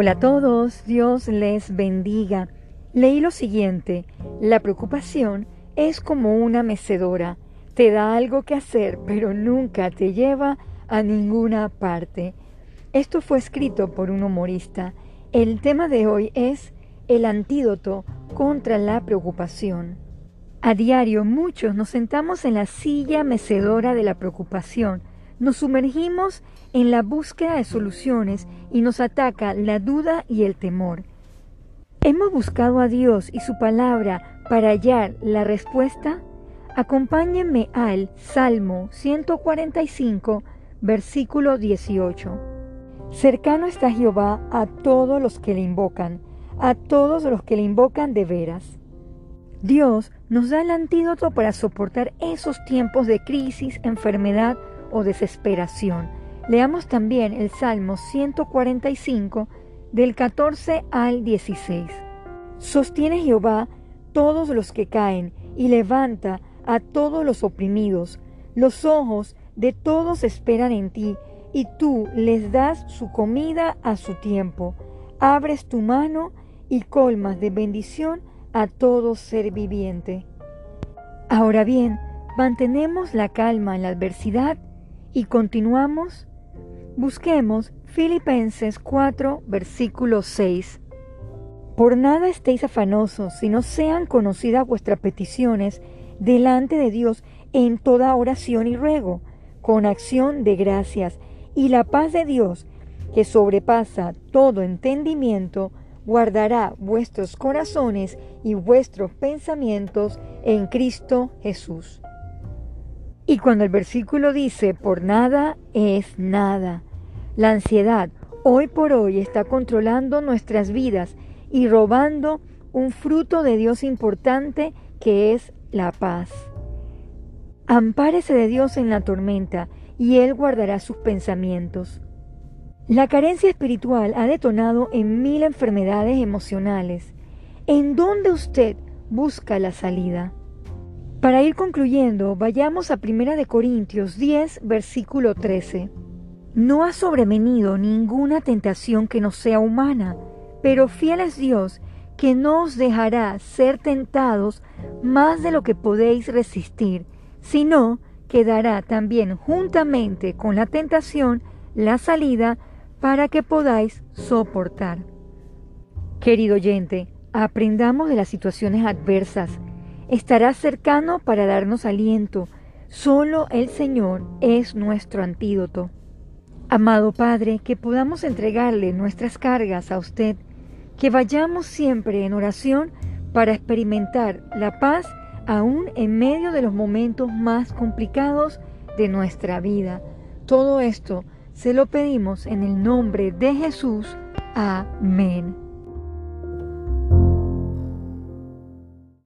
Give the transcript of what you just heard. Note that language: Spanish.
Hola a todos, Dios les bendiga. Leí lo siguiente, la preocupación es como una mecedora, te da algo que hacer, pero nunca te lleva a ninguna parte. Esto fue escrito por un humorista. El tema de hoy es el antídoto contra la preocupación. A diario muchos nos sentamos en la silla mecedora de la preocupación, nos sumergimos en la búsqueda de soluciones y nos ataca la duda y el temor. ¿Hemos buscado a Dios y su palabra para hallar la respuesta? Acompáñenme al Salmo 145, versículo 18. Cercano está Jehová a todos los que le invocan, a todos los que le invocan de veras. Dios nos da el antídoto para soportar esos tiempos de crisis, enfermedad o desesperación Leamos también el Salmo 145 del 14 al 16. Sostiene Jehová todos los que caen y levanta a todos los oprimidos. Los ojos de todos esperan en ti y tú les das su comida a su tiempo. Abres tu mano y colmas de bendición a todo ser viviente. Ahora bien, mantenemos la calma en la adversidad y continuamos Busquemos Filipenses 4, versículo 6. Por nada estéis afanosos, sino sean conocidas vuestras peticiones delante de Dios en toda oración y ruego, con acción de gracias, y la paz de Dios, que sobrepasa todo entendimiento, guardará vuestros corazones y vuestros pensamientos en Cristo Jesús. Y cuando el versículo dice, por nada es nada, la ansiedad hoy por hoy está controlando nuestras vidas y robando un fruto de Dios importante que es la paz. Ampárese de Dios en la tormenta y Él guardará sus pensamientos. La carencia espiritual ha detonado en mil enfermedades emocionales. ¿En dónde usted busca la salida? Para ir concluyendo, vayamos a 1 Corintios 10, versículo 13. No ha sobrevenido ninguna tentación que no sea humana, pero fiel es Dios que no os dejará ser tentados más de lo que podéis resistir, sino que dará también juntamente con la tentación la salida para que podáis soportar. Querido oyente, aprendamos de las situaciones adversas. Estará cercano para darnos aliento. Solo el Señor es nuestro antídoto. Amado Padre, que podamos entregarle nuestras cargas a usted, que vayamos siempre en oración para experimentar la paz aún en medio de los momentos más complicados de nuestra vida. Todo esto se lo pedimos en el nombre de Jesús. Amén.